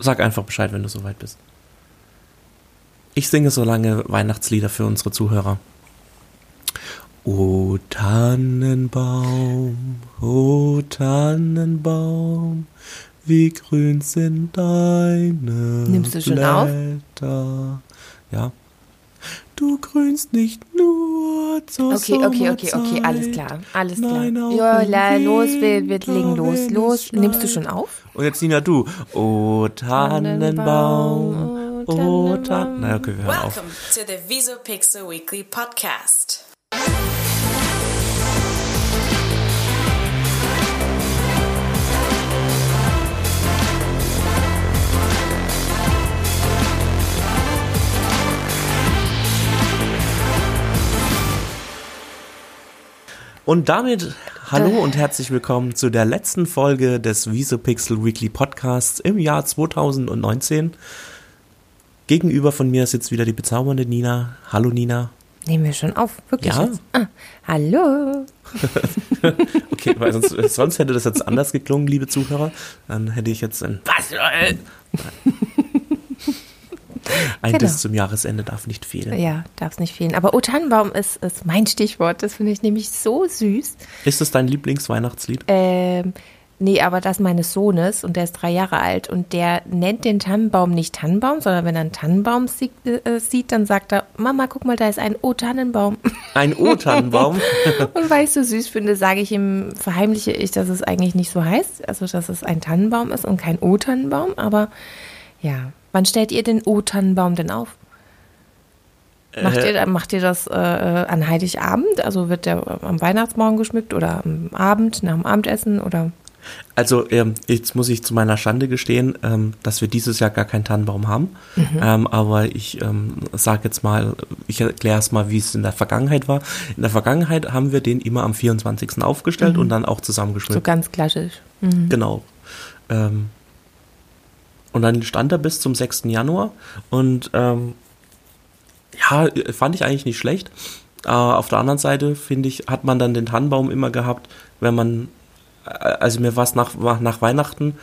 sag einfach Bescheid, wenn du soweit bist. Ich singe so lange Weihnachtslieder für unsere Zuhörer. O Tannenbaum, o Tannenbaum, wie grün sind deine Nimmst du schon Blätter. auf? Ja. Du grünst nicht nur zur Okay, okay, okay, okay, alles klar, alles klar. Nein, auch Ja, los, wir, wir legen los, los. Nimmst du schon auf? Und jetzt Nina, du. O Tannenbaum, O Tannenbaum. Tannenbaum. Na, okay, wir hören auf. Welcome to the Visopixel Weekly Podcast. Und damit hallo und herzlich willkommen zu der letzten Folge des Visopixel Weekly Podcasts im Jahr 2019. Gegenüber von mir sitzt wieder die bezaubernde Nina. Hallo Nina. Nehmen wir schon auf, wirklich Ja. jetzt? Ah, hallo. Okay, weil sonst, sonst hätte das jetzt anders geklungen, liebe Zuhörer. Dann hätte ich jetzt ein Was? Ein Genau. Diss zum Jahresende darf nicht fehlen. Ja, darf es nicht fehlen. Aber O Tannenbaum ist, ist mein Stichwort. Das finde ich nämlich so süß. Ist es dein Lieblingsweihnachtslied? Ähm, nee, aber das meines Sohnes und der ist drei Jahre alt und der nennt den Tannenbaum nicht Tannenbaum, sondern wenn er einen Tannenbaum sieht, äh, sieht dann sagt er, Mama, guck mal, da ist ein O Tannenbaum. Ein O-Tannenbaum. Und weil ich so süß finde, sage ich ihm, verheimliche ich, dass es eigentlich nicht so heißt, also dass es ein Tannenbaum ist und kein O-Tannenbaum, aber ja. Wann stellt ihr den O-Tannenbaum denn auf? Macht, Äh. ihr, macht ihr das äh, äh, an Heiligabend? Also wird der äh, am Weihnachtsmorgen geschmückt oder am Abend, nach dem Abendessen oder? Also ähm, jetzt muss ich zu meiner Schande gestehen, ähm, dass wir dieses Jahr gar keinen Tannenbaum haben. Ähm, aber ich ähm, sage jetzt mal, ich erkläre es mal, wie es in der Vergangenheit war. In der Vergangenheit haben wir den immer am 24. aufgestellt und dann auch So zusammengeschmückt. ganz klassisch. Genau. Und dann stand er bis zum 6. Januar und ähm, ja, fand ich eigentlich nicht schlecht. Äh, auf der anderen Seite, finde ich, hat man dann den Tannenbaum immer gehabt, wenn man, äh, also mir war es nach, nach Weihnachten,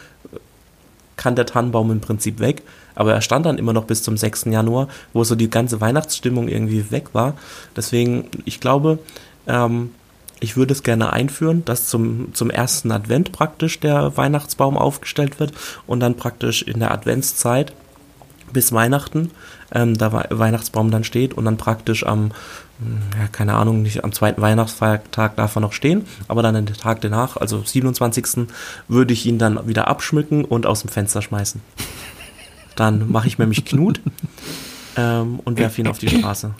kann der Tannenbaum im Prinzip weg, aber er stand dann immer noch bis zum 6. Januar, wo so die ganze Weihnachtsstimmung irgendwie weg war. Deswegen, ich glaube, ähm, ich würde es gerne einführen, dass zum, zum ersten Advent praktisch der Weihnachtsbaum aufgestellt wird und dann praktisch in der Adventszeit bis Weihnachten ähm, der Wei- Weihnachtsbaum dann steht und dann praktisch am, ja, keine Ahnung, nicht am zweiten Weihnachtsfeiertag darf er noch stehen, aber dann den Tag danach, also 27. würde ich ihn dann wieder abschmücken und aus dem Fenster schmeißen. Dann mache ich mir mich Knut ähm, und werfe ihn auf die Straße.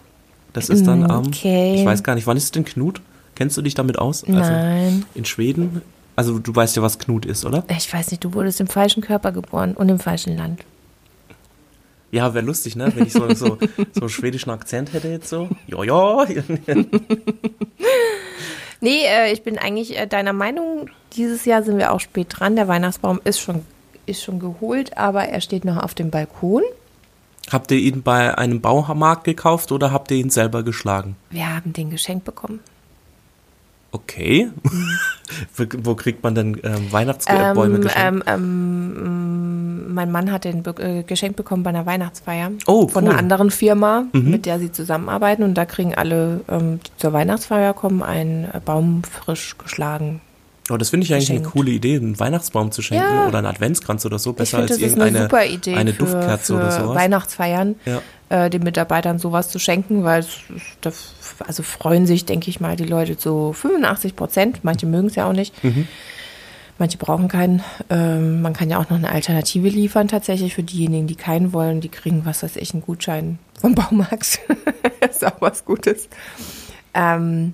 Das ist dann am, Okay. ich weiß gar nicht, wann ist denn Knut? Kennst du dich damit aus? Also Nein. in Schweden? Also du weißt ja, was Knut ist, oder? Ich weiß nicht, du wurdest im falschen Körper geboren und im falschen Land. Ja, wäre lustig, ne? Wenn ich so, so, so einen schwedischen Akzent hätte jetzt so. Ja, ja. Nee, äh, ich bin eigentlich äh, deiner Meinung. Dieses Jahr sind wir auch spät dran. Der Weihnachtsbaum ist schon, ist schon geholt, aber er steht noch auf dem Balkon. Habt ihr ihn bei einem Baumarkt gekauft oder habt ihr ihn selber geschlagen? Wir haben den geschenkt bekommen. Okay. wo, kriegt man denn ähm, Weihnachtsbäume Ähm, geschenkt? ähm, ähm, mein Mann hat den be äh, geschenkt bekommen bei einer Weihnachtsfeier Oh, von cool. einer anderen Firma, mit der sie zusammenarbeiten. Und da kriegen alle, ähm, die zur Weihnachtsfeier kommen, einen äh, Baum frisch geschlagen. oh, das finde ich eigentlich eine geschenkt. coole Idee, einen Weihnachtsbaum zu schenken Ja. oder einen Adventskranz oder so. Ich Besser finde, als das ist eine irgendeine super Idee eine für, Duftkerze für oder sowas. Weihnachtsfeiern, Ja. Äh, den Mitarbeitern sowas zu schenken, weil es, da, also freuen sich, denke ich mal, die Leute zu 85 Prozent. Manche mögen es ja auch nicht. Mhm. Manche brauchen keinen. Ähm, man kann ja auch noch eine Alternative liefern, tatsächlich für diejenigen, die keinen wollen. Die kriegen, was weiß ich, einen Gutschein vom Baumarkt. ist auch was Gutes. Ähm,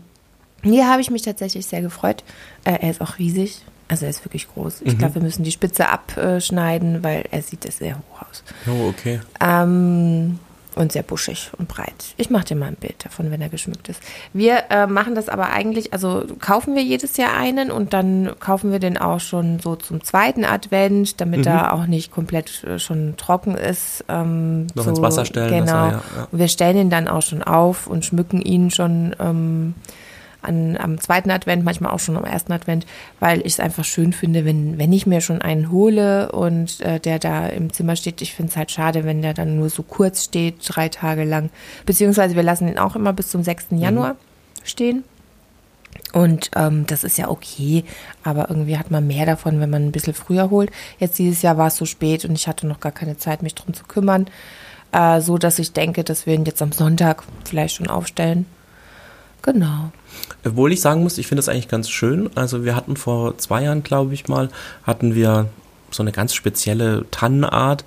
hier habe ich mich tatsächlich sehr gefreut. Äh, er ist auch riesig. Also er ist wirklich groß. Mhm. Ich glaube, wir müssen die Spitze abschneiden, weil er sieht sehr hoch aus. Oh, okay. Ähm, und sehr buschig und breit. Ich mache dir mal ein Bild davon, wenn er geschmückt ist. Wir äh, machen das aber eigentlich, also kaufen wir jedes Jahr einen und dann kaufen wir den auch schon so zum zweiten Advent, damit Mhm. er auch nicht komplett äh, schon trocken ist. Ähm, Noch so, ins Wasser stellen, Genau. er- ja, ja. Und wir stellen ihn dann auch schon auf und schmücken ihn schon ähm, an, am zweiten Advent, manchmal auch schon am ersten Advent, weil ich es einfach schön finde, wenn, wenn ich mir schon einen hole und äh, der da im Zimmer steht. Ich finde es halt schade, wenn der dann nur so kurz steht, drei Tage lang. Beziehungsweise wir lassen ihn auch immer bis zum 6. Januar stehen. Und ähm, das ist ja okay, aber irgendwie hat man mehr davon, wenn man ein bisschen früher holt. Jetzt dieses Jahr war es so spät und ich hatte noch gar keine Zeit, mich drum zu kümmern. Äh, so dass ich denke, dass wir ihn jetzt am Sonntag vielleicht schon aufstellen. Genau. Obwohl ich sagen muss, ich finde das eigentlich ganz schön. Also wir hatten vor zwei Jahren, glaube ich mal, hatten wir so eine ganz spezielle Tannenart.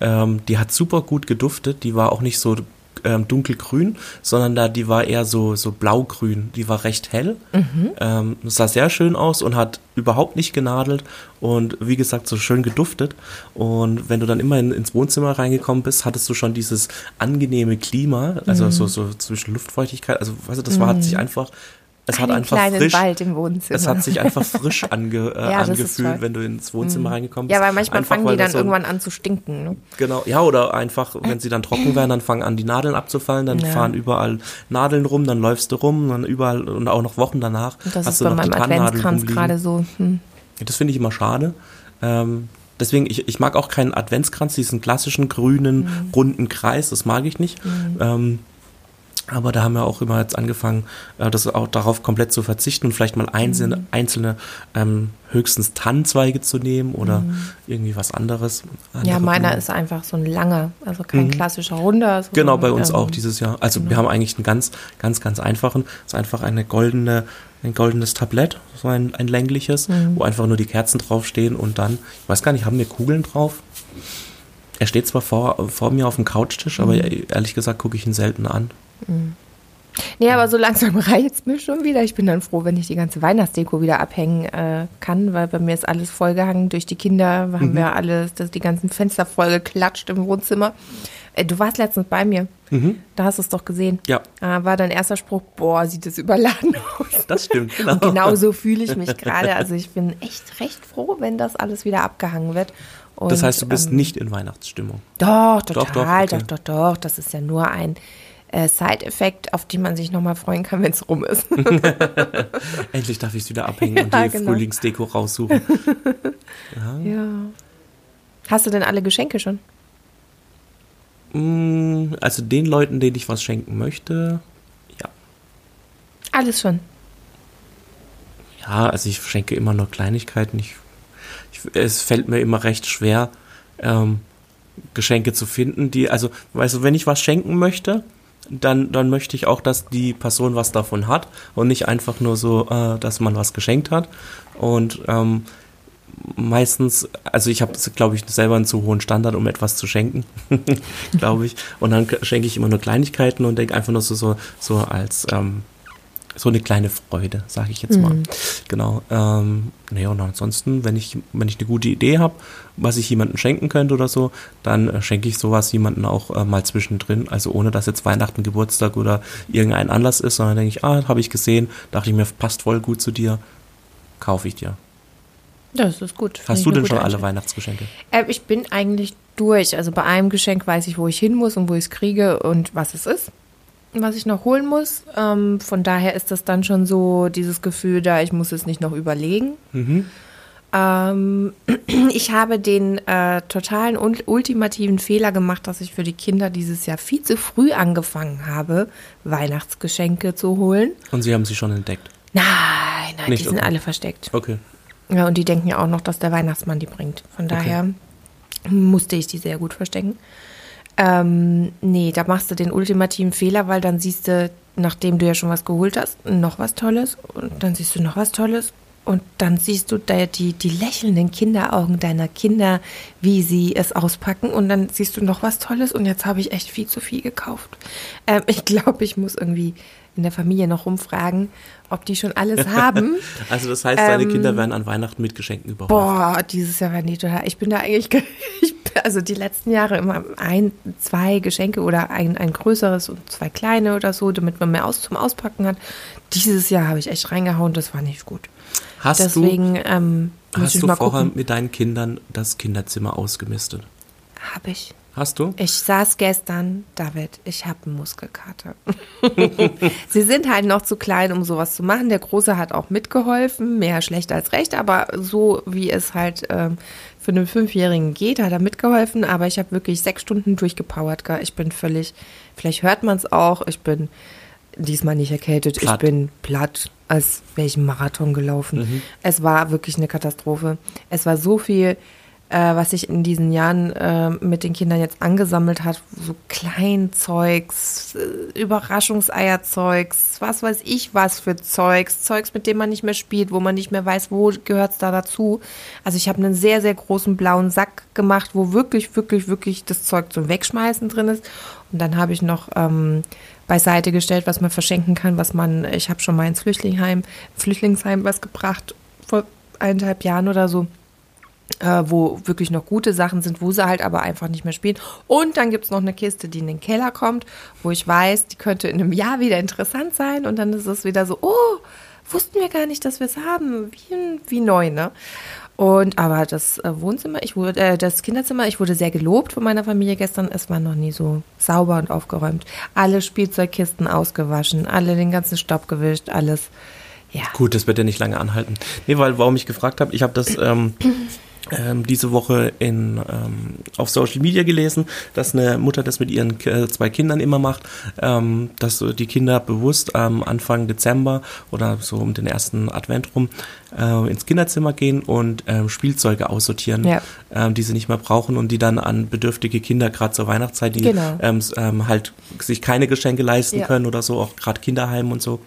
Ähm, die hat super gut geduftet. Die war auch nicht so ähm, dunkelgrün, sondern da die war eher so so blaugrün. Die war recht hell. Ähm, sah sehr schön aus und hat überhaupt nicht genadelt und wie gesagt so schön geduftet. Und wenn du dann immer in, ins Wohnzimmer reingekommen bist, hattest du schon dieses angenehme Klima, also so so zwischen Luftfeuchtigkeit. Also weißt du, das war hat sich einfach es hat einfach frisch, Wald im Wohnzimmer. es hat sich einfach frisch ange, äh, Ja, angefühlt. Mhm. wenn du ins Wohnzimmer reingekommen bist. Ja, weil manchmal Einfach, fangen weil die dann so ein- irgendwann an zu stinken. Ne? Genau, ja, oder einfach, wenn sie dann trocken werden, dann fangen an, die Nadeln abzufallen, dann Ja. fahren überall Nadeln rum, dann läufst du rum, dann überall und auch noch Wochen danach Und das hast ist du bei noch meinem Adventskranz gerade so. Hm. Das finde ich immer schade. Ähm, deswegen, ich, ich mag auch keinen Adventskranz, diesen klassischen grünen, Mhm. runden Kreis, das mag ich nicht. Ähm, aber da haben wir auch immer jetzt angefangen, äh, das auch darauf komplett zu verzichten und vielleicht mal einzelne, Mhm. einzelne ähm, höchstens Tannenzweige zu nehmen oder irgendwie was anderes. Mhm. Ja, Andere meiner Blumen. ist einfach so ein langer, also kein klassischer Runder. So Genau, bei uns ähm, auch dieses Jahr. Also wir haben eigentlich einen ganz, ganz, ganz einfachen. Es ist einfach eine goldene, ein goldenes Tablett, so ein, ein längliches, Mhm. wo einfach nur die Kerzen draufstehen und dann, ich weiß gar nicht, haben wir Kugeln drauf? Er steht zwar vor, vor mir auf dem Couchtisch, aber Mhm. ehrlich gesagt gucke ich ihn selten an. Nee, aber so langsam reizt mir schon wieder. Ich bin dann froh, wenn ich die ganze Weihnachtsdeko wieder abhängen äh, kann, weil bei mir ist alles vollgehangen durch die Kinder. Wir haben wir alles, das, die ganzen Fenster voll geklatscht im Wohnzimmer. Äh, du warst letztens bei mir. Da hast du es doch gesehen. Ja. Äh, war dein erster Spruch, boah, sieht das überladen aus. Das stimmt, genau. Und genau so fühle ich mich gerade. Also ich bin echt recht froh, wenn das alles wieder abgehangen wird. Und, Das heißt, du bist ähm, nicht in Weihnachtsstimmung. Doch, Doch, total, doch, doch, okay. doch, doch, Das ist ja nur ein äh, Side-Effekt, auf den man sich nochmal freuen kann, wenn es rum ist. Endlich darf ich es wieder abhängen und Ja, die genau. Frühlingsdeko raussuchen. ja. Hast du denn alle Geschenke schon? Mm, also den Leuten, denen ich was schenken möchte, ja. Alles schon. Ja, also ich schenke immer nur Kleinigkeiten. Ich, ich, es fällt mir immer recht schwer, ähm, Geschenke zu finden, die, also, weißt du, wenn ich was schenken möchte, dann, dann möchte ich auch, dass die Person was davon hat und nicht einfach nur so, äh, dass man was geschenkt hat. Und ähm, meistens, also ich habe, glaube ich, selber einen zu hohen Standard, um etwas zu schenken, glaube ich. Und dann schenke ich immer nur Kleinigkeiten und denke einfach nur so, so, so als ähm, so eine kleine Freude, sage ich jetzt mal. Genau. Ähm, naja, und ansonsten, wenn ich, wenn ich eine gute Idee habe, was ich jemandem schenken könnte oder so, dann äh, schenke ich sowas jemandem auch äh, mal zwischendrin. Also ohne dass jetzt Weihnachten, Geburtstag oder irgendein Anlass ist, sondern denke ich, ah, habe ich gesehen, dachte ich mir, passt voll gut zu dir, kaufe ich dir. Das ist gut. Hast du denn schon alle. Weihnachtsgeschenke? Äh, ich bin eigentlich durch. Also bei einem Geschenk weiß ich, wo ich hin muss und wo ich es kriege und was es ist, was ich noch holen muss. Ähm, von daher ist das dann schon so dieses Gefühl da, ich muss es nicht noch überlegen. Ähm, ich habe den äh, totalen und ultimativen Fehler gemacht, dass ich für die Kinder dieses Jahr viel zu früh angefangen habe, Weihnachtsgeschenke zu holen. Und sie haben sie schon entdeckt. Nein, nein, Nicht, die sind okay. alle versteckt. Okay. Ja, und die denken ja auch noch, dass der Weihnachtsmann die bringt. Von daher musste ich die sehr gut verstecken. Ähm, nee, da machst du den ultimativen Fehler, weil dann siehst du, nachdem du ja schon was geholt hast, noch was Tolles und dann siehst du noch was Tolles und dann siehst du da die, die lächelnden Kinderaugen deiner Kinder, wie sie es auspacken und dann siehst du noch was Tolles und jetzt habe ich echt viel zu viel gekauft. Ähm, ich glaube, ich muss irgendwie in der Familie noch rumfragen, ob die schon alles haben. Also das heißt, deine Ähm, Kinder werden an Weihnachten mit Geschenken überhäuft. Boah, dieses Jahr waren die total. Ich bin da eigentlich, ge- ich, also die letzten Jahre immer ein, zwei Geschenke oder ein, ein größeres und zwei kleine oder so, damit man mehr aus, zum Auspacken hat. Dieses Jahr habe ich echt reingehauen, das war nicht gut. Hast Deswegen ähm, du, muss hast du vorher gucken. mit deinen Kindern das Kinderzimmer ausgemistet? Habe ich. Hast du? Ich saß gestern, David, ich habe einen Muskelkater. Sie sind halt noch zu klein, um sowas zu machen. Der Große hat auch mitgeholfen, mehr schlecht als recht, aber so wie es halt ähm, für einen Fünfjährigen geht, hat er mitgeholfen. Aber ich habe wirklich sechs Stunden durchgepowert. Gell? Ich bin völlig, vielleicht hört man es auch, ich bin diesmal nicht erkältet, Platt. ich bin platt, als wäre ich einen Marathon gelaufen. Es war wirklich eine Katastrophe. Es war so viel äh, was sich in diesen Jahren äh, mit den Kindern jetzt angesammelt hat, so Kleinzeugs, äh, Überraschungseierzeugs, was weiß ich was für Zeugs, Zeugs, mit dem man nicht mehr spielt, wo man nicht mehr weiß, wo gehört's da dazu. Also ich habe einen sehr, sehr großen blauen Sack gemacht, wo wirklich, wirklich, wirklich das Zeug zum Wegschmeißen drin ist. Und dann habe ich noch ähm, beiseite gestellt, was man verschenken kann, was man, ich habe schon mal ins Flüchtlingsheim, Flüchtlingsheim was gebracht, vor eineinhalb Jahren oder so äh, wo wirklich noch gute Sachen sind, wo sie halt aber einfach nicht mehr spielen. Und dann gibt's noch eine Kiste, die in den Keller kommt, wo ich weiß, die könnte in einem Jahr wieder interessant sein. Und dann ist es wieder so, oh, wussten wir gar nicht, dass wir es haben. Wie, wie neu, ne? Und aber das äh, Wohnzimmer, ich wurde, äh, das Kinderzimmer, ich wurde sehr gelobt von meiner Familie gestern. Es war noch nie so sauber und aufgeräumt. Alle Spielzeugkisten ausgewaschen, alle den ganzen Staub gewischt, alles. Ja. Gut, das wird ja nicht lange anhalten. Nee, weil warum ich gefragt habe, ich habe das ähm, ähm, diese Woche in, ähm, auf Social Media gelesen, dass eine Mutter das mit ihren äh, zwei Kindern immer macht, ähm, dass die Kinder bewusst am Anfang Dezember oder so um den ersten Advent rum äh, ins Kinderzimmer gehen und ähm, Spielzeuge aussortieren, Ja. ähm, die sie nicht mehr brauchen und die dann an bedürftige Kinder gerade zur Weihnachtszeit, die Genau. ähm, ähm, halt sich keine Geschenke leisten Ja. können oder so, auch gerade Kinderheim und so ähm,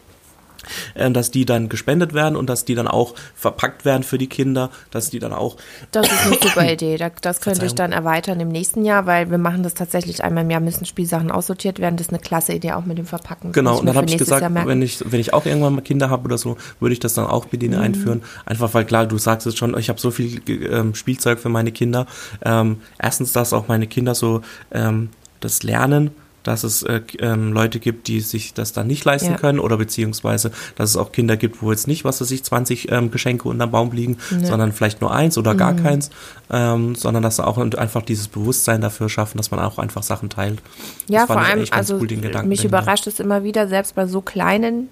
dass die dann gespendet werden und dass die dann auch verpackt werden für die Kinder, dass die dann auch Das ist eine super Idee. Da- Das könnte ich dann erweitern im nächsten Jahr, weil wir machen das tatsächlich einmal im Jahr, müssen Spielsachen aussortiert werden. Das ist eine klasse Idee, auch mit dem Verpacken. Genau, und dann habe ich gesagt, wenn ich, wenn ich auch irgendwann mal Kinder habe oder so, würde ich das dann auch mit Mhm. denen einführen. Einfach weil klar, du sagst es schon, ich habe so viel ähm, Spielzeug für meine Kinder. Ähm, erstens, dass auch meine Kinder so ähm, das lernen, dass es äh, ähm, Leute gibt, die sich das dann nicht leisten Ja. können oder beziehungsweise, dass es auch Kinder gibt, wo jetzt nicht, was weiß ich, 20 ähm, Geschenke unterm Baum liegen, sondern vielleicht nur eins oder Mhm. gar keins, ähm, sondern dass sie auch einfach dieses Bewusstsein dafür schaffen, dass man auch einfach Sachen teilt. Ja, Das vor allem, also cool, den Gedanken mich überrascht es immer wieder, selbst bei so kleinen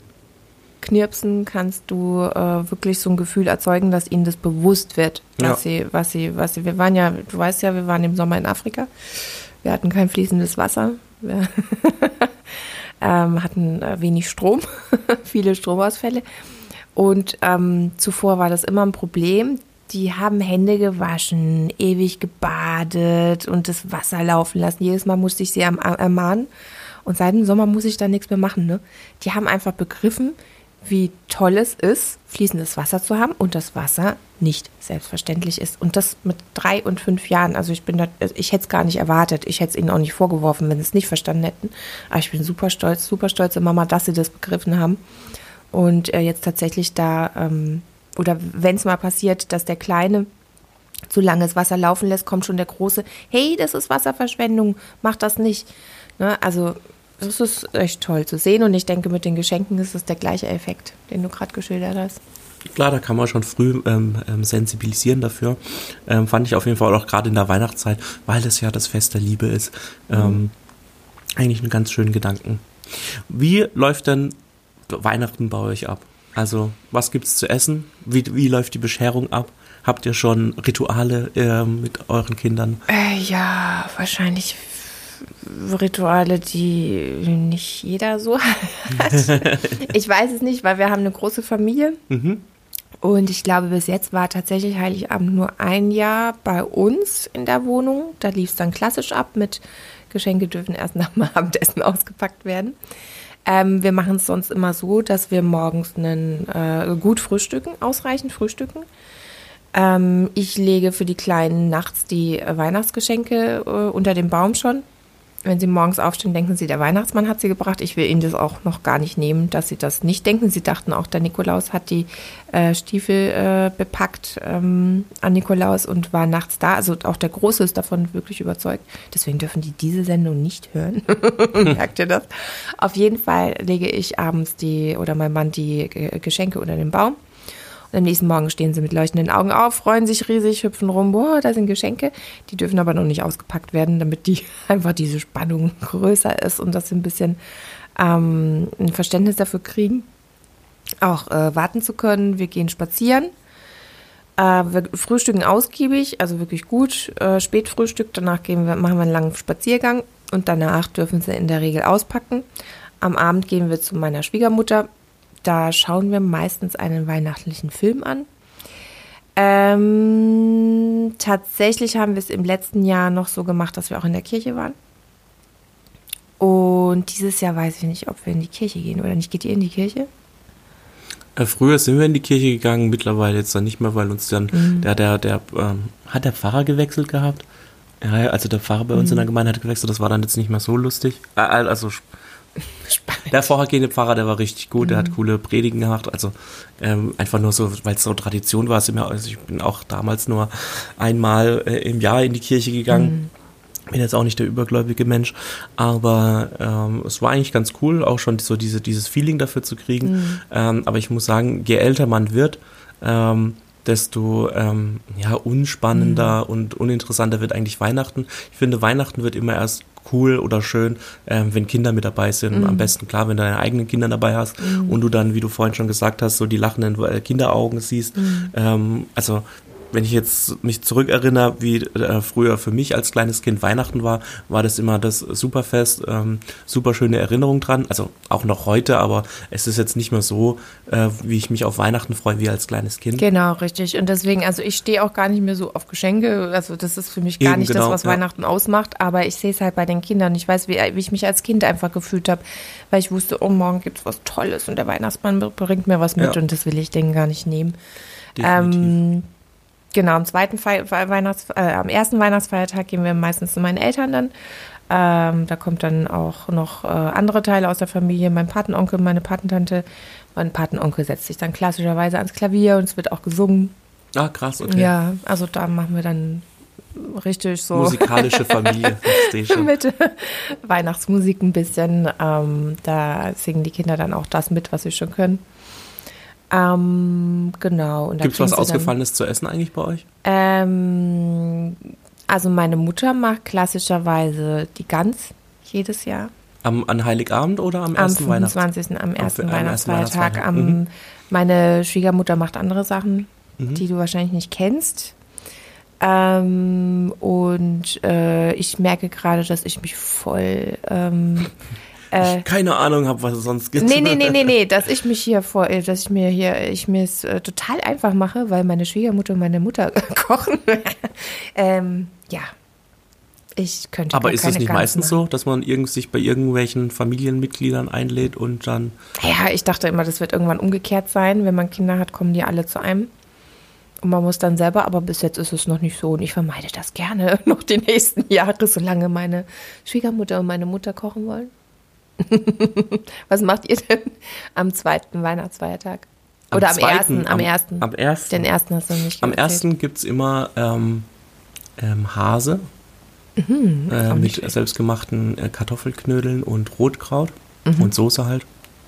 Knirpsen kannst du äh, wirklich so ein Gefühl erzeugen, dass ihnen das bewusst wird, was Ja. sie, was sie, was sie, wir waren ja, du weißt ja, wir waren im Sommer in Afrika. Wir hatten kein fließendes Wasser. Wir ähm, hatten äh, wenig Strom, viele Stromausfälle. Und ähm, zuvor war das immer ein Problem. Die haben Hände gewaschen, ewig gebadet und das Wasser laufen lassen. Jedes Mal musste ich sie erm- ermahnen. Und seit dem Sommer muss ich da nichts mehr machen. Ne? Die haben einfach begriffen, wie toll es ist, fließendes Wasser zu haben und das Wasser nicht selbstverständlich ist. Und das mit drei und fünf Jahren. Also ich bin da, ich hätte es gar nicht erwartet. Ich hätte es ihnen auch nicht vorgeworfen, wenn sie es nicht verstanden hätten. Aber ich bin super stolz, super stolze Mama, dass sie das begriffen haben. Und äh, jetzt tatsächlich da, ähm, oder wenn es mal passiert, dass der Kleine zu lange das Wasser laufen lässt, kommt schon der Große, hey, das ist Wasserverschwendung, mach das nicht. Ne? Also das ist echt toll zu sehen und ich denke, mit den Geschenken ist es der gleiche Effekt, den du gerade geschildert hast. Klar, da kann man schon früh ähm, ähm, sensibilisieren dafür. Ähm, fand ich auf jeden Fall auch gerade in der Weihnachtszeit, weil es ja das Fest der Liebe ist. Ähm, eigentlich einen ganz schönen Gedanken. Wie läuft denn Weihnachten bei euch ab? Also, was gibt's zu essen? Wie, wie läuft die Bescherung ab? Habt ihr schon Rituale ähm, mit euren Kindern? Äh, ja, wahrscheinlich Rituale, die nicht jeder so hat. ich weiß es nicht, weil wir haben eine große Familie. Und ich glaube, bis jetzt war tatsächlich Heiligabend nur ein Jahr bei uns in der Wohnung. Da lief es dann klassisch ab mit Geschenke dürfen erst nach dem Abendessen ausgepackt werden. Ähm, wir machen es sonst immer so, dass wir morgens einen, äh, gut frühstücken, ausreichend frühstücken. Ähm, ich lege für die Kleinen nachts die äh, Weihnachtsgeschenke äh, unter dem Baum schon. Wenn sie morgens aufstehen, denken sie, der Weihnachtsmann hat sie gebracht. Ich will ihnen das auch noch gar nicht nehmen, dass sie das nicht denken. Sie dachten auch, der Nikolaus hat die äh, Stiefel äh, bepackt ähm, an Nikolaus und war nachts da. Also auch der Große ist davon wirklich überzeugt. Deswegen dürfen die diese Sendung nicht hören. Merkt ihr das? Auf jeden Fall lege ich abends die oder mein Mann die Ge- Geschenke unter den Baum. Und am nächsten Morgen stehen sie mit leuchtenden Augen auf, freuen sich riesig, hüpfen rum, boah, da sind Geschenke. Die dürfen aber noch nicht ausgepackt werden, damit die einfach diese Spannung größer ist und dass sie ein bisschen ähm, ein Verständnis dafür kriegen, auch äh, warten zu können. Wir gehen spazieren. Äh, wir frühstücken ausgiebig, also wirklich gut. Äh, Spätfrühstück, danach gehen wir, machen wir einen langen Spaziergang und danach dürfen sie in der Regel auspacken. Am Abend gehen wir zu meiner Schwiegermutter. Da schauen wir meistens einen weihnachtlichen Film an. Ähm, tatsächlich haben wir es im letzten Jahr noch so gemacht, dass wir auch in der Kirche waren. Und dieses Jahr weiß ich nicht, ob wir in die Kirche gehen oder nicht. Geht ihr in die Kirche? Äh, früher sind wir in die Kirche gegangen, mittlerweile jetzt dann nicht mehr, weil uns dann Mhm. der, der, der, ähm, hat der Pfarrer gewechselt gehabt? Ja, also der Pfarrer bei uns Mhm. in der Gemeinde hat gewechselt, das war dann jetzt nicht mehr so lustig. Äh, also Spannend. der vorhergehende Pfarrer, der war richtig gut, der hat Mhm. coole Predigen gemacht, also ähm, einfach nur so, weil es so Tradition war, also ich bin auch damals nur einmal äh, im Jahr in die Kirche gegangen. Bin jetzt auch nicht der übergläubige Mensch, aber ähm, es war eigentlich ganz cool, auch schon so diese, dieses Feeling dafür zu kriegen. Ähm, aber ich muss sagen, je älter man wird, ähm, desto ähm, ja, unspannender und uninteressanter wird eigentlich Weihnachten. Ich finde, Weihnachten wird immer erst cool oder schön, ähm, wenn Kinder mit dabei sind. Am besten klar, wenn du deine eigenen Kinder dabei hast und du dann, wie du vorhin schon gesagt hast, so die lachenden äh, Kinderaugen siehst. Ähm, also wenn ich jetzt mich zurückerinnere, wie äh, früher für mich als kleines Kind Weihnachten war, war das immer das Superfest, ähm, super schöne Erinnerung dran. Also auch noch heute, aber es ist jetzt nicht mehr so, äh, wie ich mich auf Weihnachten freue wie als kleines Kind. Genau, richtig. Und deswegen, also ich stehe auch gar nicht mehr so auf Geschenke. Also das ist für mich gar Eben, nicht genau, das, was ja. Weihnachten ausmacht. Aber ich sehe es halt bei den Kindern. Ich weiß, wie, wie ich mich als Kind einfach gefühlt habe, weil ich wusste, oh, morgen gibt's was Tolles und der Weihnachtsmann bringt mir was mit Ja. und das will ich denen gar nicht nehmen. Definitiv. Ähm, genau, am zweiten Fe Weihnachts äh, am ersten Weihnachtsfeiertag gehen wir meistens zu meinen Eltern dann. Ähm, da kommt dann auch noch äh, andere Teile aus der Familie, mein Patenonkel, meine Patentante. Mein Patenonkel setzt sich dann klassischerweise ans Klavier und es wird auch gesungen. ah, krass, okay. Ja, also da machen wir dann richtig so Musikalische Familie, verstehe schon. mit Weihnachtsmusik ein bisschen. Ähm, da singen die Kinder dann auch das mit, was sie schon können. Ähm, genau. Gibt es was sie dann- Ausgefallenes zu essen eigentlich bei euch? Ähm, also meine Mutter macht klassischerweise die Gans jedes Jahr. Am, an Heiligabend oder am Am ersten Weihnachts? 25. am ersten am ersten Weihnachtsfeiertag. Weihnachtsfeiertag. Am, Mhm. Meine Schwiegermutter macht andere Sachen, Mhm. die du wahrscheinlich nicht kennst. Ähm, und äh, ich merke gerade, dass ich mich voll. Ähm, äh, Keine Ahnung habe, was es sonst gibt. nee, nee, nee, nee, nee, dass ich mich hier vor, äh, dass ich mir hier, ich mir es äh, total einfach mache, weil meine Schwiegermutter und meine Mutter kochen. ähm, ja. Ich könnte Aber ist es nicht Gans meistens machen. so, dass man irgend, sich bei irgendwelchen Familienmitgliedern einlädt und dann. Ja, ich dachte immer, das wird irgendwann umgekehrt sein. Wenn man Kinder hat, kommen die alle zu einem. Und man muss dann selber, aber bis jetzt ist es noch nicht so. Und ich vermeide das gerne noch die nächsten Jahre, solange meine Schwiegermutter und meine Mutter kochen wollen. Was macht ihr denn am zweiten Weihnachtsfeiertag? Oder am, zweiten, ersten, am, ersten. Am ersten. Den ersten hast du nicht Am erzählt. ersten gibt es immer ähm, ähm, Hase Mhm, äh, mit schlecht. selbstgemachten äh, Kartoffelknödeln und Rotkraut Mhm. und Soße halt.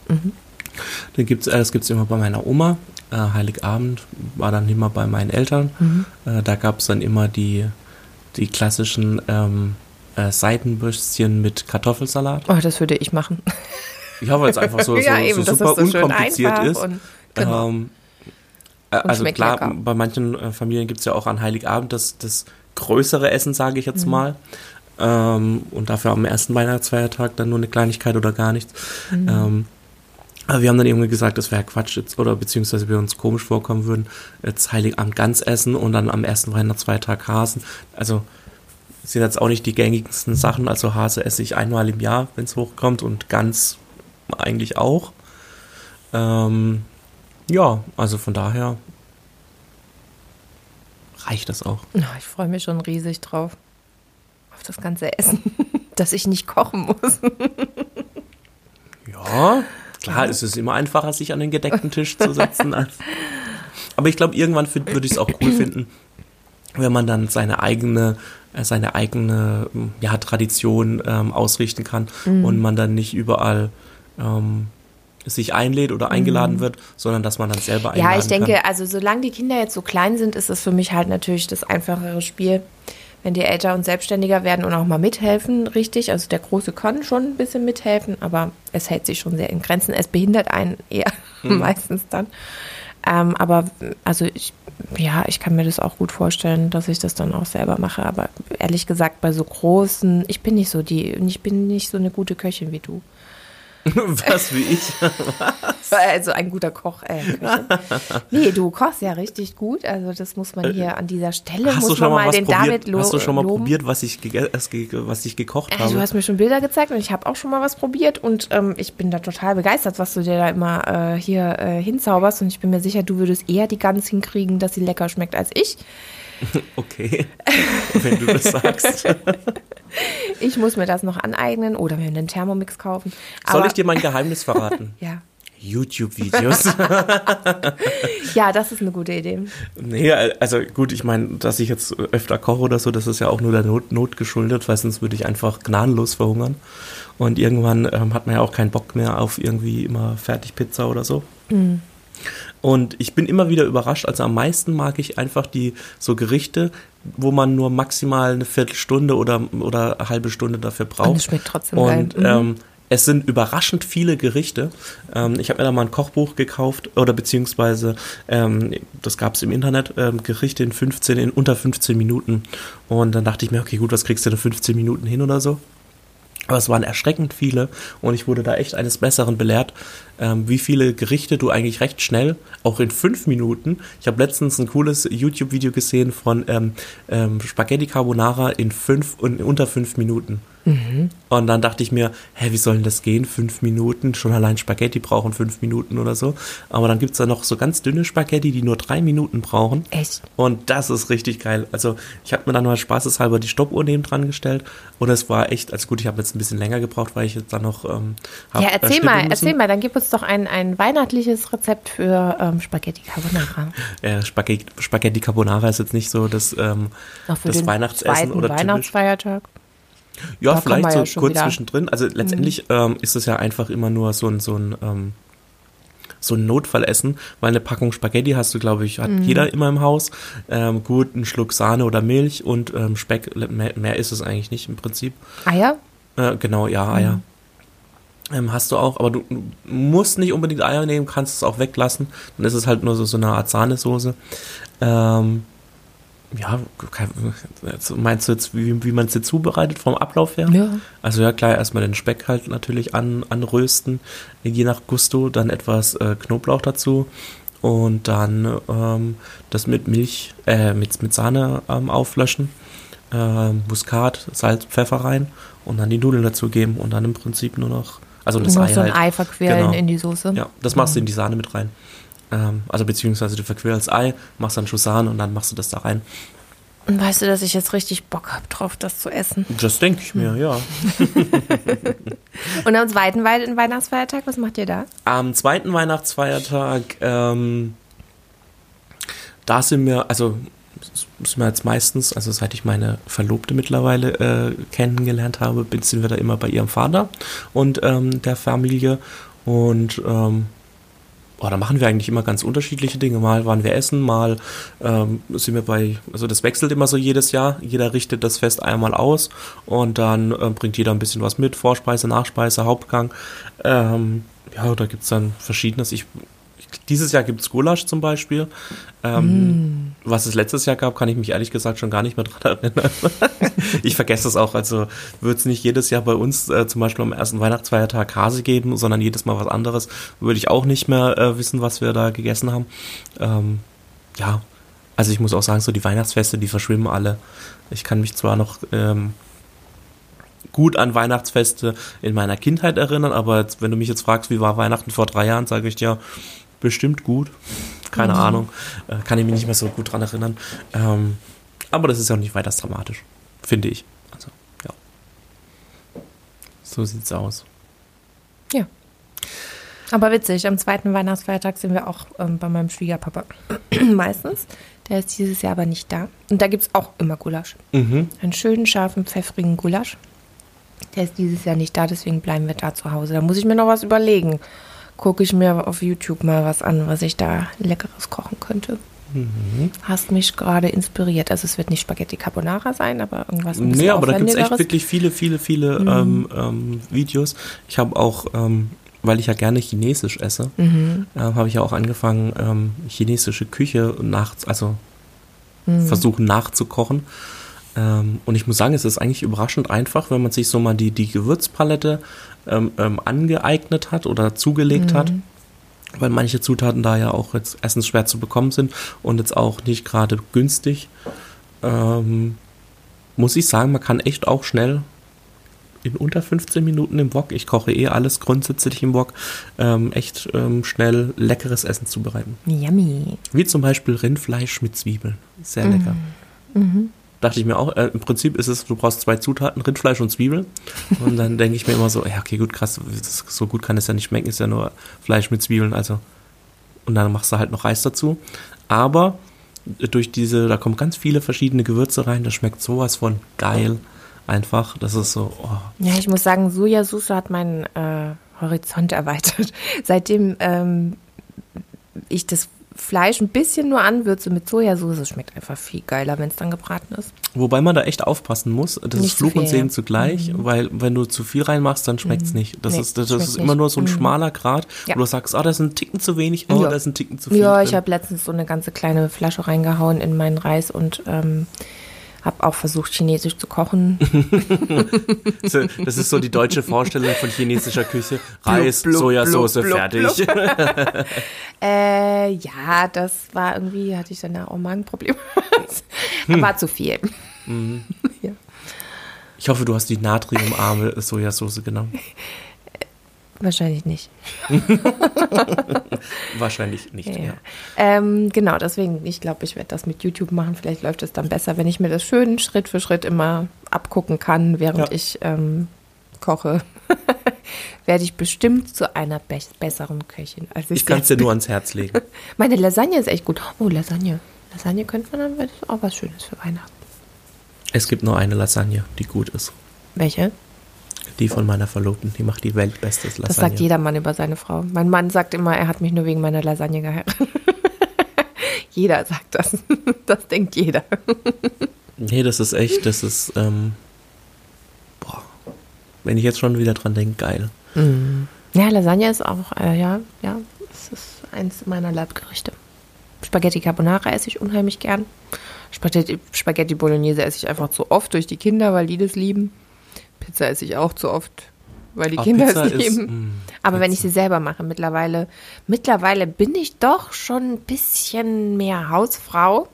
Dann gibt's, äh, das gibt es immer bei meiner Oma. Äh, Heiligabend war dann immer bei meinen Eltern. Mhm. Äh, da gab es dann immer die, die klassischen ähm, äh, Seitenbürstchen mit Kartoffelsalat. Oh, das würde ich machen. Ich hoffe jetzt einfach so, so, ja, so eben, das super ist so unkompliziert ist. und genau. Ähm, äh, also klar, lecker. bei manchen äh, Familien gibt es ja auch an Heiligabend das, das größere Essen, sage ich jetzt Mhm. mal. Ähm, und dafür am ersten Weihnachtsfeiertag dann nur eine Kleinigkeit oder gar nichts. Mhm. Ähm, aber wir haben dann irgendwie gesagt, das wäre Quatsch jetzt, oder beziehungsweise wir uns komisch vorkommen würden, jetzt Heiligabend ganz essen und dann am ersten Weihnachtsfeiertag Hasen. Also sind jetzt auch nicht die gängigsten Sachen. Also Hase esse ich einmal im Jahr, wenn es hochkommt und ganz eigentlich auch. Ähm, ja, also von daher reicht das auch. Ich freue mich schon riesig drauf. Auf das ganze Essen. Dass ich nicht kochen muss. Ja, klar, es ist immer einfacher, sich an den gedeckten Tisch zu setzen. Aber ich glaube, irgendwann würde ich es auch cool finden, wenn man dann seine eigene, seine eigene ja, Tradition ähm, ausrichten kann und man dann nicht überall ähm, sich einlädt oder eingeladen wird, sondern dass man dann selber einladen Ja, ich denke, kann. also solange die Kinder jetzt so klein sind, ist es für mich halt natürlich das einfachere Spiel. Wenn die älter und selbstständiger werden und auch mal mithelfen, richtig. Also der Große kann schon ein bisschen mithelfen, aber es hält sich schon sehr in Grenzen. Es behindert einen eher meistens dann. Ähm, aber also ich, ja, ich kann mir das auch gut vorstellen, dass ich das dann auch selber mache. Aber ehrlich gesagt, bei so großen, ich bin nicht so die, ich bin nicht so eine gute Köchin wie du. Was wie ich. Also ein guter Koch. Äh, nee, du kochst ja richtig gut. Also das muss man hier an dieser Stelle Hast du muss schon man mal mal was den probiert? David lo Hast du schon mal loben. probiert, was ich, ge- was ich gekocht Äh, habe? Du hast mir schon Bilder gezeigt und ich habe auch schon mal was probiert und ähm, ich bin da total begeistert, was du dir da immer äh, hier äh, hinzauberst und ich bin mir sicher, du würdest eher die Gans hinkriegen, dass sie lecker schmeckt als ich. Okay, wenn du das sagst. Ich muss mir das noch aneignen oder mir einen Thermomix kaufen. Soll Aber- ich dir mein Geheimnis verraten? Ja. YouTube-Videos. ja, das ist eine gute Idee. nee, also gut, ich meine, dass ich jetzt öfter koche oder so, das ist ja auch nur der Not, Not geschuldet, weil sonst würde ich einfach gnadenlos verhungern. Und irgendwann ähm, hat man ja auch keinen Bock mehr auf irgendwie immer Fertigpizza oder so. Und ich bin immer wieder überrascht. Also am meisten mag ich einfach die so Gerichte, wo man nur maximal eine Viertelstunde oder, oder eine halbe Stunde dafür braucht. Und es schmeckt trotzdem Und geil. Mhm. ähm, es sind überraschend viele Gerichte. Ähm, ich habe mir da mal ein Kochbuch gekauft oder beziehungsweise ähm, das gab es im Internet, ähm, Gerichte in 15, in unter 15 Minuten. Und dann dachte ich mir, okay, gut, was kriegst du in 15 Minuten hin oder so? Aber es waren erschreckend viele und ich wurde da echt eines Besseren belehrt, ähm, wie viele Gerichte du eigentlich recht schnell, auch in fünf Minuten. Ich habe letztens ein cooles YouTube-Video gesehen von ähm, ähm, Spaghetti Carbonara in fünf in unter fünf Minuten. Und dann dachte ich mir, hä, wie soll denn das gehen? Fünf Minuten, schon allein Spaghetti brauchen fünf Minuten oder so. Aber dann gibt's da noch so ganz dünne Spaghetti, die nur drei Minuten brauchen. Echt? Und das ist richtig geil. Also ich habe mir dann mal spaßeshalber die Stoppuhr neben dran gestellt und es war echt, also gut, ich habe jetzt ein bisschen länger gebraucht, weil ich jetzt dann noch ähm, hab, Ja, äh, erzähl mal, müssen. erzähl mal, dann gib uns doch ein, ein weihnachtliches Rezept für ähm, Spaghetti Carbonara. Äh, Spaghetti, Spaghetti Carbonara ist jetzt nicht so das, ähm, das Weihnachtsessen oder. Weihnachtsfeiertag. Ja, Da vielleicht so ja kurz wieder- Mhm. zwischendrin. Also letztendlich ähm, ist es ja einfach immer nur so ein, so ein, ähm, so ein Notfallessen, weil eine Packung Spaghetti hast du, glaube ich, hat Mhm. jeder immer im Haus. Ähm, gut, ein Schluck Sahne oder Milch und ähm, Speck, mehr, mehr ist es eigentlich nicht im Prinzip. Eier? Äh, genau, ja, Eier. Ähm, hast du auch, aber du musst nicht unbedingt Eier nehmen, kannst es auch weglassen. Dann ist es halt nur so, so eine Art Sahnesoße. Ähm, ja, meinst du jetzt, wie, wie man es jetzt zubereitet vom Ablauf her? Ja. Also ja, klar, erstmal den Speck halt natürlich an, anrösten, je nach Gusto, dann etwas äh, Knoblauch dazu und dann ähm, das mit Milch, äh, mit, mit Sahne ähm, auflöschen, ähm, Muskat, Salz, Pfeffer rein und dann die Nudeln dazugeben und dann im Prinzip nur noch, also das Ei so ein halt. Ei verquirlen Genau. in die Soße. Ja, das machst du in die Sahne mit rein. Ähm, also beziehungsweise du verquirlst Ei, machst dann Schuss Sahne und dann machst du das da rein. Und weißt du, dass ich jetzt richtig Bock hab drauf, das zu essen? Das denke ich mir, ja. Und am zweiten Wei- Weihnachtsfeiertag, was macht ihr da? Am zweiten Weihnachtsfeiertag, ähm, da sind wir, also sind wir jetzt meistens, also seit ich meine Verlobte mittlerweile äh, kennengelernt habe, sind wir da immer bei ihrem Vater und ähm, der Familie. Und ähm, oh, da machen wir eigentlich immer ganz unterschiedliche Dinge. Mal waren wir essen, mal ähm, sind wir bei, also das wechselt immer so jedes Jahr. Jeder richtet das Fest einmal aus und dann ähm, bringt jeder ein bisschen was mit. Vorspeise, Nachspeise, Hauptgang. Ähm, ja, da gibt's dann verschiedenes. Ich, dieses Jahr gibt's Gulasch zum Beispiel. Ähm, Was es letztes Jahr gab, kann ich mich ehrlich gesagt schon gar nicht mehr dran erinnern. ich vergesse es auch. Also wird es nicht jedes Jahr bei uns äh, zum Beispiel am ersten Weihnachtsfeiertag Hase geben, sondern jedes Mal was anderes, würde ich auch nicht mehr äh, wissen, was wir da gegessen haben. Ähm, ja, also ich muss auch sagen, so die Weihnachtsfeste, die verschwimmen alle. Ich kann mich zwar noch ähm, gut an Weihnachtsfeste in meiner Kindheit erinnern, aber jetzt, wenn du mich jetzt fragst, wie war Weihnachten vor drei Jahren, sage ich dir, bestimmt gut. Keine Ahnung. Äh, kann ich mich nicht mehr so gut dran erinnern. Ähm, aber das ist ja auch nicht weiter dramatisch, finde ich. Also, ja. So sieht's aus. Ja. Aber witzig, am zweiten Weihnachtsfeiertag sind wir auch ähm, bei meinem Schwiegerpapa. Meistens. Der ist dieses Jahr aber nicht da. Und da gibt es auch immer Gulasch. Mhm. Einen schönen, scharfen, pfeffrigen Gulasch. Der ist dieses Jahr nicht da, deswegen bleiben wir da zu Hause. Da muss ich mir noch was überlegen. Gucke ich mir auf YouTube mal was an, was ich da leckeres kochen könnte. Mhm. Hast mich gerade inspiriert. Also es wird nicht Spaghetti Carbonara sein, aber irgendwas ein Nee, aber da gibt es echt wirklich viele, viele, viele ähm, ähm, Videos. Ich habe auch, ähm, weil ich ja gerne Chinesisch esse, ähm, habe ich ja auch angefangen, ähm, chinesische Küche nach, also versuchen nachzukochen. Ähm, und ich muss sagen, es ist eigentlich überraschend einfach, wenn man sich so mal die, die Gewürzpalette ähm, ähm, angeeignet hat oder zugelegt hat. Weil manche Zutaten da ja auch jetzt erstens schwer zu bekommen sind und jetzt auch nicht gerade günstig. Ähm, muss ich sagen, man kann echt auch schnell in unter 15 Minuten im Wok, ich koche eh alles grundsätzlich im Wok, ähm, echt ähm, schnell leckeres Essen zubereiten. Yummy. Wie zum Beispiel Rindfleisch mit Zwiebeln. Sehr lecker. Dachte ich mir auch, äh, im Prinzip ist es, du brauchst zwei Zutaten, Rindfleisch und Zwiebeln. Und dann denke ich mir immer so, ja, okay, gut, krass, das, so gut kann es ja nicht schmecken, ist ja nur Fleisch mit Zwiebeln, also. Und dann machst du halt noch Reis dazu. Aber durch diese, da kommen ganz viele verschiedene Gewürze rein, das schmeckt sowas von geil. Einfach, das ist so, oh, Ja, ich muss sagen, Sojasauce hat meinen äh, Horizont erweitert. Seitdem ähm, ich das Fleisch ein bisschen nur anwürze mit Sojasauce, es schmeckt einfach viel geiler, wenn es dann gebraten ist. Wobei man da echt aufpassen muss. Das Nicht ist Fluch und Segen ja. Mhm. zugleich, weil wenn du zu viel reinmachst, dann schmeckt's nicht. Das Nee, ist, das schmeckt ist immer nicht. nur so ein Mhm. schmaler Grad, Ja. wo du sagst, ah, da ist ein Ticken zu wenig, oh, Ja. da ist ein Ticken zu viel. Ja, ich habe letztens so eine ganze kleine Flasche reingehauen in meinen Reis und ähm, habe auch versucht, chinesisch zu kochen. Das ist so die deutsche Vorstellung von chinesischer Küche. Reis, blub, Sojasauce, blub, blub, fertig. Äh, ja, das war irgendwie, hatte ich dann auch Magenprobleme. Hm. War zu viel. ja. Ich hoffe, du hast die natriumarme Sojasauce genommen. Wahrscheinlich nicht. Wahrscheinlich nicht, ja. Ja. Ähm, genau, deswegen, ich glaube, ich werde das mit YouTube machen. Vielleicht läuft es dann besser, wenn ich mir das schön Schritt für Schritt immer abgucken kann, während Ja. ich ähm, koche. werde ich bestimmt zu einer be besseren Köchin. Als ich Ich kann es dir nur ans Herz legen. Meine Lasagne ist echt gut. Oh, Lasagne. Lasagne könnte man dann, das auch was Schönes für Weihnachten. Es gibt nur eine Lasagne, die gut ist. Welche? Die von meiner Verlobten. Die macht die weltbeste Lasagne. Das sagt jeder Mann über seine Frau. Mein Mann sagt immer, er hat mich nur wegen meiner Lasagne geheiratet. jeder sagt das. Das denkt jeder. Nee, das ist echt, das ist, ähm, boah, wenn ich jetzt schon wieder dran denke, geil. Ja, Lasagne ist auch, äh, ja, ja, es ist eins meiner Leibgerichte. Spaghetti Carbonara esse ich unheimlich gern. Spaghetti, Spaghetti Bolognese esse ich einfach zu oft durch die Kinder, weil die das lieben. Pizza esse ich auch zu oft, weil die Ah, Kinder Pizza es ist, lieben. mm, Aber wenn ich Pizza. sie selber mache, mittlerweile, mittlerweile bin ich doch schon ein bisschen mehr Hausfrau,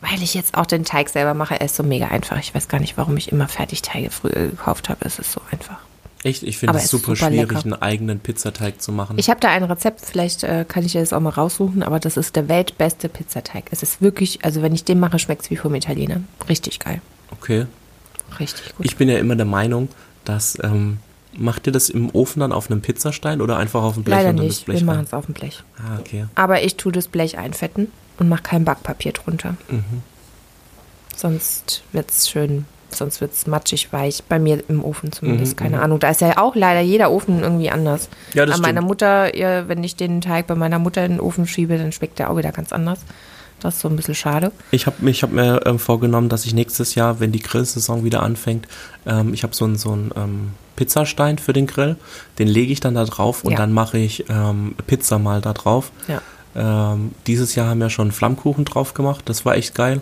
weil ich jetzt auch den Teig selber mache. Er ist so mega einfach. Ich weiß gar nicht, warum ich immer Fertigteige früher gekauft habe. Es ist so einfach. Echt, ich finde es ist super, super schwierig, lecker. einen eigenen Pizzateig zu machen. Ich habe da ein Rezept, vielleicht äh, kann ich das auch mal raussuchen, aber das ist der weltbeste Pizzateig. Es ist wirklich, also wenn ich den mache, schmeckt es wie vom Italiener. Richtig geil. okay. Richtig gut. Ich bin ja immer der Meinung, dass, ähm, macht ihr das im Ofen dann auf einem Pizzastein oder einfach auf dem Blech Leider und dann nicht, das Blech wir machen es auf dem Blech. Ah, okay. Aber ich tue das Blech einfetten und mache kein Backpapier drunter. Mhm. Sonst wird es schön, sonst wird es matschig weich. Bei mir im Ofen zumindest, Mhm, keine mhm. Ahnung. Da ist ja auch leider jeder Ofen irgendwie anders. Ja, das An meiner. Mutter, wenn ich den Teig bei meiner Mutter in den Ofen schiebe, dann schmeckt der auch wieder ganz anders. Das ist so ein bisschen schade. Ich habe ich hab mir ähm, vorgenommen, dass ich nächstes Jahr, wenn die Grillsaison wieder anfängt, ähm, ich habe so einen so ähm, Pizzastein für den Grill, den lege ich dann da drauf und Ja. dann mache ich ähm, Pizza mal da drauf. Ja. Ähm, dieses Jahr haben wir schon Flammkuchen drauf gemacht, das war echt geil.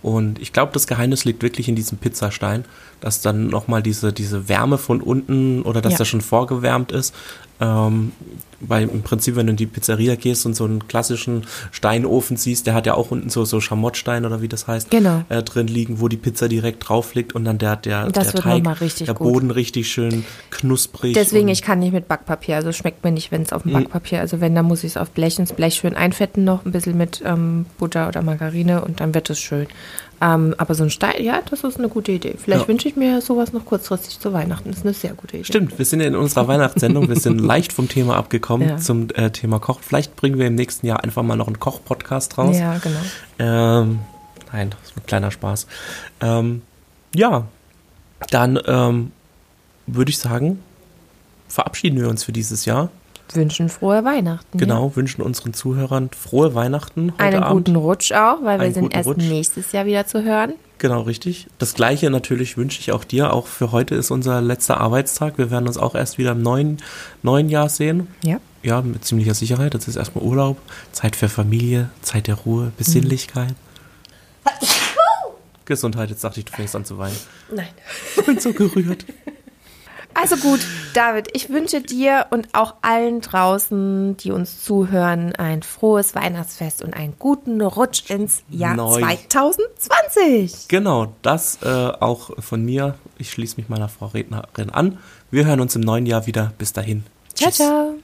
Und ich glaube, das Geheimnis liegt wirklich in diesem Pizzastein, dass dann nochmal diese, diese Wärme von unten oder dass Ja. der schon vorgewärmt ist. Ähm, weil im Prinzip, wenn du in die Pizzeria gehst und so einen klassischen Steinofen siehst, der hat ja auch unten so, so Schamottstein oder wie das heißt, Genau. äh, drin liegen, wo die Pizza direkt drauf liegt und dann der, der, Das der Teig, der gut. Boden richtig schön knusprig. Deswegen, ich kann nicht mit Backpapier. Also schmeckt mir nicht, wenn es auf dem Mhm. Backpapier, also wenn, dann muss ich es auf Blech ins Blech schön einfetten noch, ein bisschen mit ähm, Butter oder Margarine und dann wird es schön. Ähm, aber so ein Stein, ja, das ist eine gute Idee. Vielleicht Ja. wünsche ich mir sowas noch kurzfristig zu Weihnachten. Das ist eine sehr gute Idee. Stimmt, wir sind in unserer Weihnachtssendung, wir sind leicht vom Thema abgekommen Ja. zum äh, Thema Koch. Vielleicht bringen wir im nächsten Jahr einfach mal noch einen Koch-Podcast raus. Ja, genau. Ähm, nein, das ist ein kleiner Spaß. Ähm, ja, dann ähm, würde ich sagen, verabschieden wir uns für dieses Jahr. Wünschen frohe Weihnachten. Genau, wünschen unseren Zuhörern frohe Weihnachten heute Einen Abend. guten Rutsch auch, weil wir Einen sind guten erst Rutsch. nächstes Jahr wieder zu hören. Genau, richtig. Das gleiche natürlich wünsche ich auch dir. Auch für heute ist unser letzter Arbeitstag. Wir werden uns auch erst wieder im neuen, neuen Jahr sehen. Ja. Ja, mit ziemlicher Sicherheit. Das ist erstmal Urlaub, Zeit für Familie, Zeit der Ruhe, Besinnlichkeit. Gesundheit, jetzt dachte ich, du fängst an zu weinen. Nein. Ich bin so gerührt. Also gut, David, ich wünsche dir und auch allen draußen, die uns zuhören, ein frohes Weihnachtsfest und einen guten Rutsch ins Jahr Neu. 2020. Genau, das äh, auch von mir. Ich schließe mich meiner Frau Rednerin an. Wir hören uns im neuen Jahr wieder. Bis dahin. Ciao, ciao.